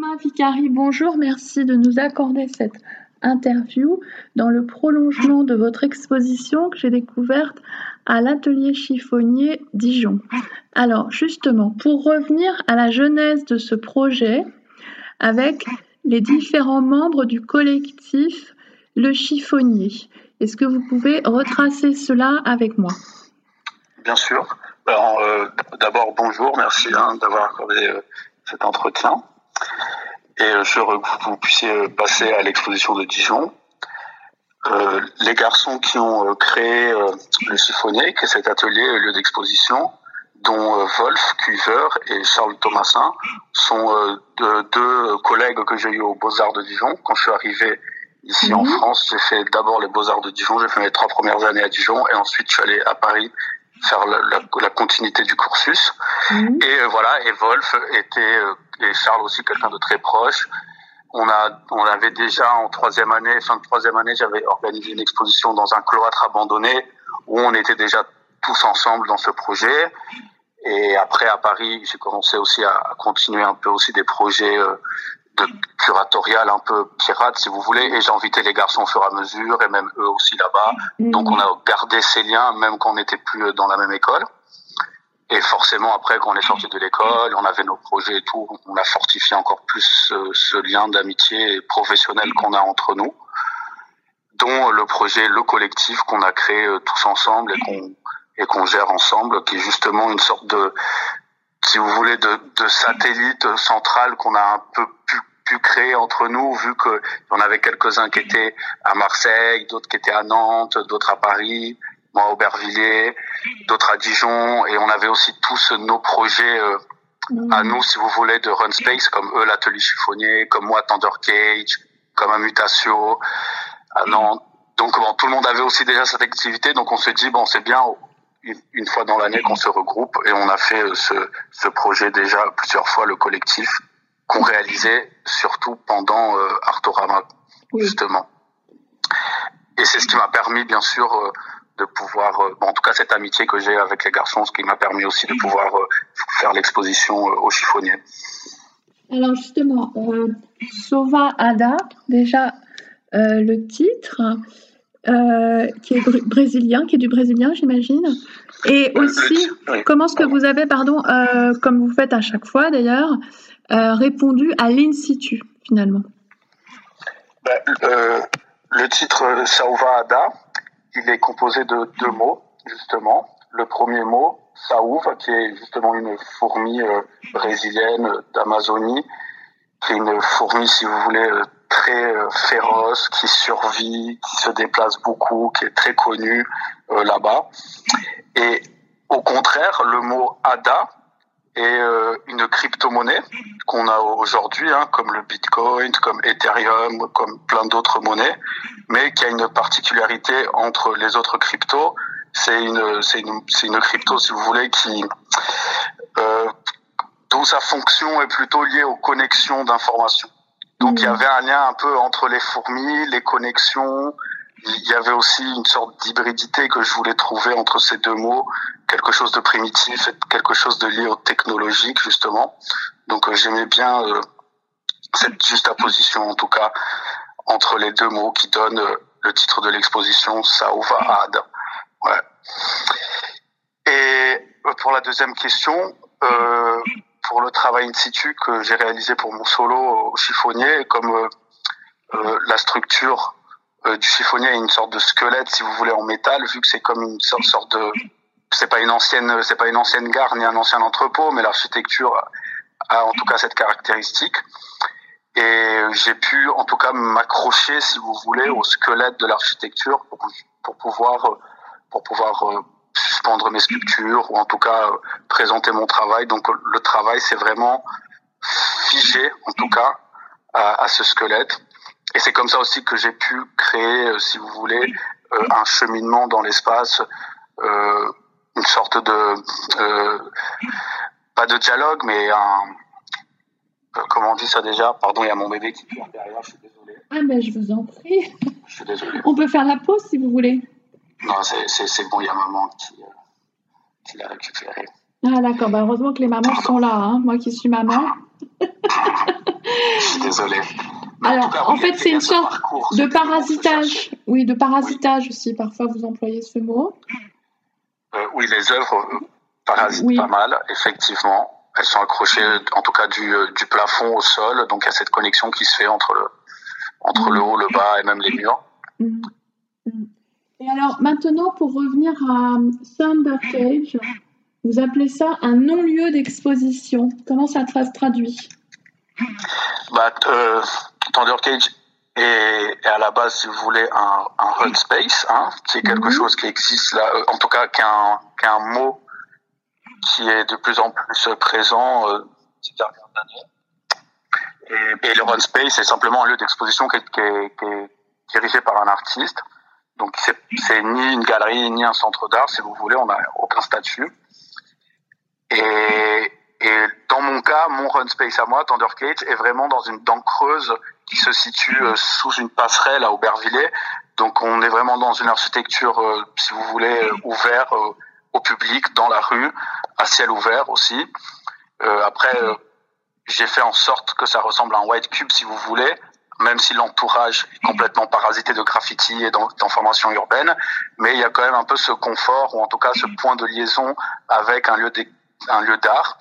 Romain Vicari, bonjour, merci de nous accorder cette interview dans le prolongement de votre exposition que j'ai découverte à l'atelier chiffonnier Dijon. Alors justement, pour revenir à la genèse de ce projet avec les différents membres du collectif Le Chiffonnier, est-ce que vous pouvez retracer cela avec moi? Bien sûr. Euh, d'abord, bonjour, merci hein, d'avoir accordé euh, cet entretien. Et euh, je que vous puissiez passer à l'exposition de Dijon. les garçons qui ont créé le chiffonnier, qui est cet atelier, lieu d'exposition, dont Wolf Cuiver et Charles Thomasin, sont deux collègues que j'ai eu aux Beaux-Arts de Dijon. Quand je suis arrivé ici en mhm. France, j'ai fait d'abord les Beaux-Arts de Dijon, j'ai fait mes trois premières années à Dijon, et ensuite je suis allé à Paris faire la, la, continuité du cursus. Mhm. Et euh, voilà, et Wolf était, euh, et Charles aussi, quelqu'un de très proche. On, a, on avait déjà en troisième année, fin de troisième année, j'avais organisé une exposition dans un cloître abandonné où on était déjà tous ensemble dans ce projet. Et après, à Paris, j'ai commencé aussi à, à, continuer un peu aussi des projets euh, curatorial un peu pirate, si vous voulez, et j'ai invité les garçons au fur et à mesure, et même eux aussi là-bas. Mm. Donc on a gardé ces liens, même quand on n'était plus dans la même école. Et forcément, après, quand on est sorti de l'école, on avait nos projets et tout, on a fortifié encore plus ce, lien d'amitié professionnel qu'on a entre nous, dont le projet Le Collectif qu'on a créé euh, tous ensemble et qu'on et qu'on gère ensemble, qui est justement une sorte de, si vous voulez, de, de satellite central qu'on a un peu pu pu créer entre nous, vu y en avait quelques-uns qui étaient à Marseille, d'autres qui étaient à Nantes, d'autres à Paris, moi à Aubervilliers, d'autres à Dijon, et on avait aussi tous nos projets euh, à nous, si vous voulez, de Run Space, comme eux, l'atelier chiffonnier, comme moi, Thunder Cage, comme Amutatio, à Nantes. Donc bon, tout le monde avait aussi déjà cette activité, donc on se dit, bon, c'est bien, une fois dans l'année qu'on se regroupe, et on a fait euh, ce, ce projet déjà plusieurs fois, le collectif, qu'on réalisait surtout pendant euh, Artorama, justement. Et c'est ce qui m'a permis, bien sûr, euh, de pouvoir, euh, bon, en tout cas cette amitié que j'ai avec les garçons, ce qui m'a permis aussi de pouvoir faire l'exposition au chiffonnier. Alors justement, Sova Ada, déjà le titre, qui est brésilien, qui est du brésilien, j'imagine. Et aussi, comment est-ce que vous avez, pardon, comme vous faites à chaque fois d'ailleurs, euh, répondu à l'in situ finalement ben, euh, Le titre Sauva Ada, il est composé de deux mots justement. Le premier mot, Sauva, qui est justement une fourmi euh, brésilienne d'Amazonie, qui est une fourmi, si vous voulez, très féroce, qui survit, qui se déplace beaucoup, qui est très connue là-bas. Et au contraire, le mot Ada, et euh, une crypto-monnaie qu'on a aujourd'hui, hein, comme le Bitcoin, comme Ethereum, comme plein d'autres monnaies, mais qui a une particularité entre les autres cryptos. C'est une, c'est une, c'est une crypto, si vous voulez, qui euh, dont sa fonction est plutôt liée aux connexions d'informations. Donc il y mmh. avait un lien un peu entre les fourmis, les connexions, il y avait aussi une sorte d'hybridité que je voulais trouver entre ces deux mots, quelque chose de primitif et quelque chose de lié au technologique justement. Donc euh, j'aimais bien euh, cette juxtaposition en tout cas entre les deux mots qui donnent euh, le titre de l'exposition Sauvahad. Ouais. Et pour la deuxième question, euh, pour le travail in situ que j'ai réalisé pour mon solo au chiffonnier, comme la structure euh, du chiffonnier a une sorte de squelette, si vous voulez, en métal, vu que c'est comme une sorte, de, c'est pas une ancienne, c'est pas une ancienne gare ni un ancien entrepôt, mais l'architecture a en tout cas cette caractéristique. Et j'ai pu, en tout cas, m'accrocher, si vous voulez, au squelette de l'architecture pour, pour pouvoir, pour pouvoir euh, suspendre mes sculptures ou en tout cas euh, présenter mon travail. Donc le travail, c'est vraiment figé, en tout cas, à ce squelette. Et c'est comme ça aussi que j'ai pu créer, euh, si vous voulez, euh, un cheminement dans l'espace, euh, une sorte de pas de dialogue, mais un comment on dit ça déjà? Pardon, il y a mon bébé qui pleure derrière, je suis désolé. Ah ben je vous en prie. Je suis désolé. On peut faire la pause si vous voulez. Non, c'est bon, il y a maman qui, qui l'a récupéré. Ah d'accord, bah, heureusement que les mamans sont là, hein. moi qui suis maman. désolé. Alors, en, fait, c'est une sorte de parasitage. Oui, de parasitage aussi. Parfois, vous employez ce mot. Euh, oui, les œuvres euh, parasitent pas mal, effectivement. Elles sont accrochées, en tout cas, du, euh, du, plafond au sol. Donc, il y a cette connexion qui se fait entre le, entre le haut, le bas et même les murs. Mm. Mm. Et alors, maintenant, pour revenir à Thunder Cage, vous appelez ça un non-lieu d'exposition. Comment ça se traduit? Bah, euh, Thunder Cage est, à la base, si vous voulez, un, un run space, hein, qui est quelque mhm. chose qui existe là, euh, en tout cas, qui est un, mot qui est de plus en plus présent euh, ces dernières années. Et, le run space, c'est simplement un lieu d'exposition qui, est, dirigé par un artiste. Donc, c'est ni une galerie, ni un centre d'art, si vous voulez, on n'a aucun statut. Et, et dans mon cas, mon run space à moi, Thunder Cage, est vraiment dans une dent creuse qui se situe euh, sous une passerelle à Aubervilliers. Donc on est vraiment dans une architecture, euh, si vous voulez, euh, ouverte au public, dans la rue, à ciel ouvert aussi. après, j'ai fait en sorte que ça ressemble à un white cube, si vous voulez, même si l'entourage est complètement parasité de graffiti et d'informations urbaines, mais il y a quand même un peu ce confort, ou en tout cas ce point de liaison avec un lieu un lieu d'art.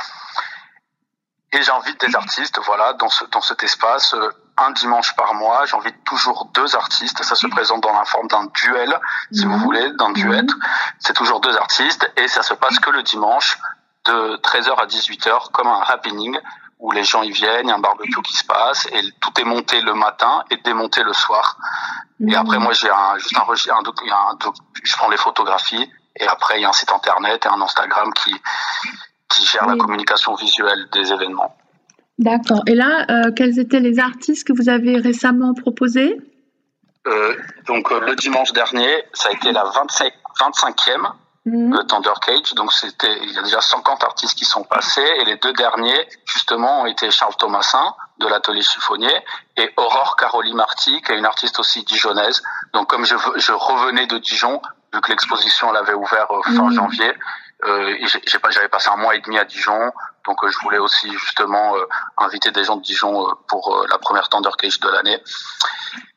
Et j'invite des artistes, voilà, dans, ce, dans cet espace, euh, un dimanche par mois. J'invite toujours deux artistes. Ça se présente dans la forme d'un duel, si vous mhm. voulez, d'un duet. Mhm. C'est toujours deux artistes et ça se passe que le dimanche de 13h à 18h, comme un happening où les gens y viennent, il y a un barbecue qui se passe et tout est monté le matin et démonté le soir. Et mhm. après, moi, j'ai un, juste un, un, un, je prends les photographies et après, il y a un site internet et un Instagram qui, qui gère la communication visuelle des événements. D'accord. Et là, euh, quels étaient les artistes que vous avez récemment proposés? Euh, Donc euh, le dimanche dernier, ça a été la 25, 25e mmh. Thunder Cage. Donc c'était, il y a déjà 50 artistes qui sont passés et les deux derniers, justement, ont été Charles Thomasin de l'atelier chiffonnier et Aurore Caroline Marty, qui est une artiste aussi dijonnaise. Donc comme je, je revenais de Dijon, vu que l'exposition elle avait ouvert fin mmh. janvier, euh, j'avais passé un mois et demi à Dijon, donc euh, je voulais aussi justement euh, inviter des gens de Dijon pour la première Thunder Cage de l'année.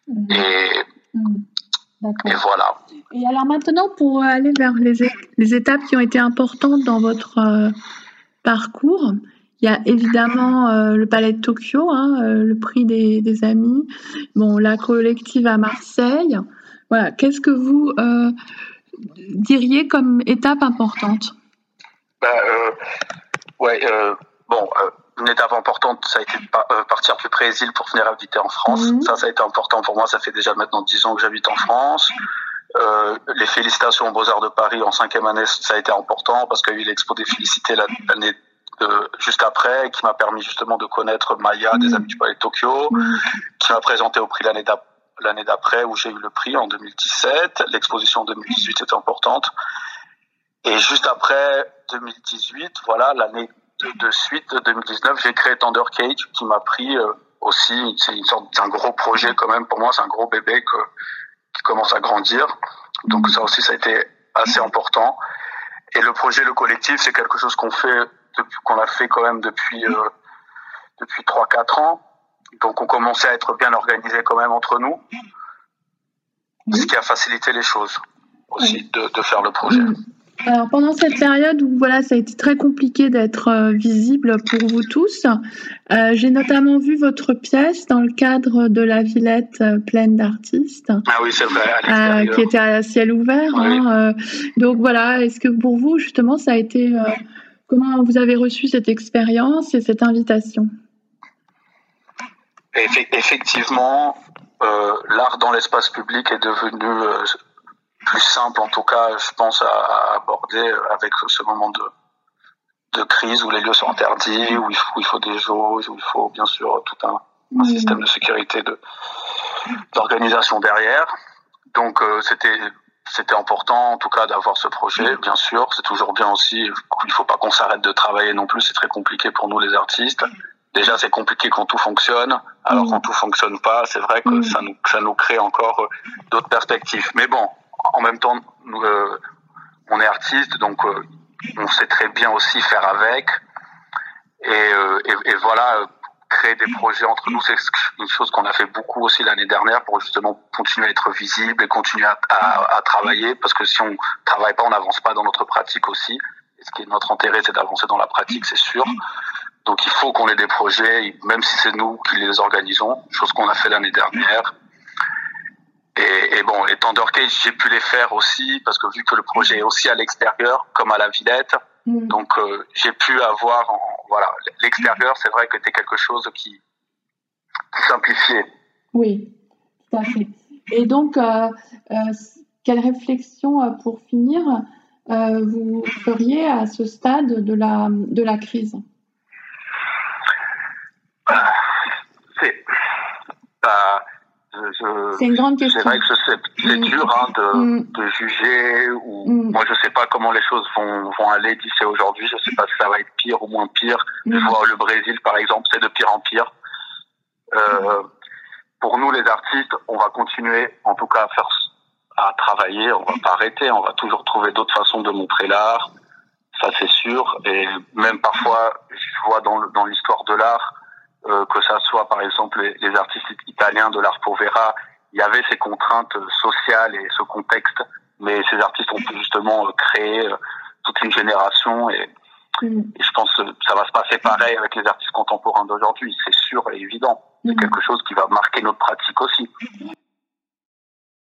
Mmh. Et, mmh. et, voilà. Et alors maintenant, pour aller vers les, les, étapes qui ont été importantes dans votre parcours, il y a évidemment le Palais de Tokyo, hein, le prix des, des, amis, bon, la collective à Marseille. Voilà, qu'est-ce que vous diriez comme étape importante? Bah, euh, Ouais, euh, bon, euh, une étape importante, ça a été de partir du Brésil pour venir habiter en France. Mhm. Ça, ça a été important pour moi. Ça fait déjà maintenant 10 ans que j'habite en France. les félicitations aux Beaux-Arts de Paris en cinquième année, ça a été important parce qu'il y a eu l'expo des félicités l'année juste après, qui m'a permis justement de connaître Maya, des mhm. amis du Palais de Tokyo, mhm. qui m'a présenté au prix l'année d'après l'année d'après où j'ai eu le prix en 2017. L'exposition 2018 était importante. Et juste après 2018, voilà, l'année de, suite, 2019, j'ai créé Thunder Cage qui m'a pris euh, aussi, c'est une sorte, d'un gros projet quand même pour moi, c'est un gros bébé que, qui commence à grandir. Donc ça aussi, ça a été assez important. Et le projet, le collectif, c'est quelque chose qu'on fait, qu'on a fait quand même depuis, euh, depuis 3-4 ans. Donc on commençait à être bien organisé quand même entre nous, ce qui a facilité les choses aussi de, faire le projet. Alors pendant cette période où voilà, ça a été très compliqué d'être euh, visible pour vous tous, euh, j'ai notamment vu votre pièce dans le cadre de la Villette euh, pleine d'artistes. Ah oui, c'est vrai. qui était à ciel ouvert. Hein, donc voilà, est-ce que pour vous justement ça a été comment vous avez reçu cette expérience et cette invitation? Effectivement, euh, l'art dans l'espace public est devenu euh, plus simple, en tout cas, je pense, à, aborder avec ce moment de, de crise où les lieux sont interdits, où il faut, il faut des jauges, où il faut bien sûr tout un, un système de sécurité, de d'organisation derrière. Donc euh, c'était c'était important en tout cas d'avoir ce projet, bien sûr. C'est toujours bien aussi. Il faut pas qu'on s'arrête de travailler non plus. C'est très compliqué pour nous les artistes déjà c'est compliqué quand tout fonctionne. Alors mm. quand tout fonctionne pas, c'est vrai que mm. ça nous ça nous crée encore euh, d'autres perspectives. Mais bon, en même temps, euh, on est artiste, donc euh, on sait très bien aussi faire avec. Et, et, et voilà, créer des projets entre nous. C'est une chose qu'on a fait beaucoup aussi l'année dernière pour justement continuer à être visible et continuer à, à, travailler parce que si on travaille pas, on n'avance pas dans notre pratique aussi. Et ce qui est notre intérêt, c'est d'avancer dans la pratique, c'est sûr. Donc il faut qu'on ait des projets, même si c'est nous qui les organisons, chose qu'on a fait l'année dernière. Et, et, bon, les Tender Cage, j'ai pu les faire aussi parce que vu que le projet est aussi à l'extérieur, comme à la Villette, mm. donc euh, j'ai pu avoir, voilà, l'extérieur, c'est vrai que c'était quelque chose qui, qui, simplifiait. Oui, tout à fait. Et donc, euh, euh, quelle réflexion pour finir vous feriez à ce stade de la, de la crise? C'est c'est une grande question. C'est vrai que c'est mm. dur hein, de, mm. de, juger. Ou, mm. Moi, je sais pas comment les choses vont, vont aller d'ici aujourd'hui. Je sais pas si ça va être pire ou moins pire. Je vois le Brésil, par exemple, c'est de pire en pire. Euh, pour nous, les artistes, on va continuer, en tout cas, à faire, à travailler. On va pas arrêter. On va toujours trouver d'autres façons de montrer l'art. Ça, c'est sûr. Et même parfois, je vois dans, dans l'histoire de l'art, que ça soit par exemple les, les artistes italiens de l'art povera, il y avait ces contraintes sociales et ce contexte, mais ces artistes ont pu justement euh, créer euh, toute une génération et, mm. et, je pense que ça va se passer pareil avec les artistes contemporains d'aujourd'hui, c'est sûr et évident. C'est mm. quelque chose qui va marquer notre pratique aussi.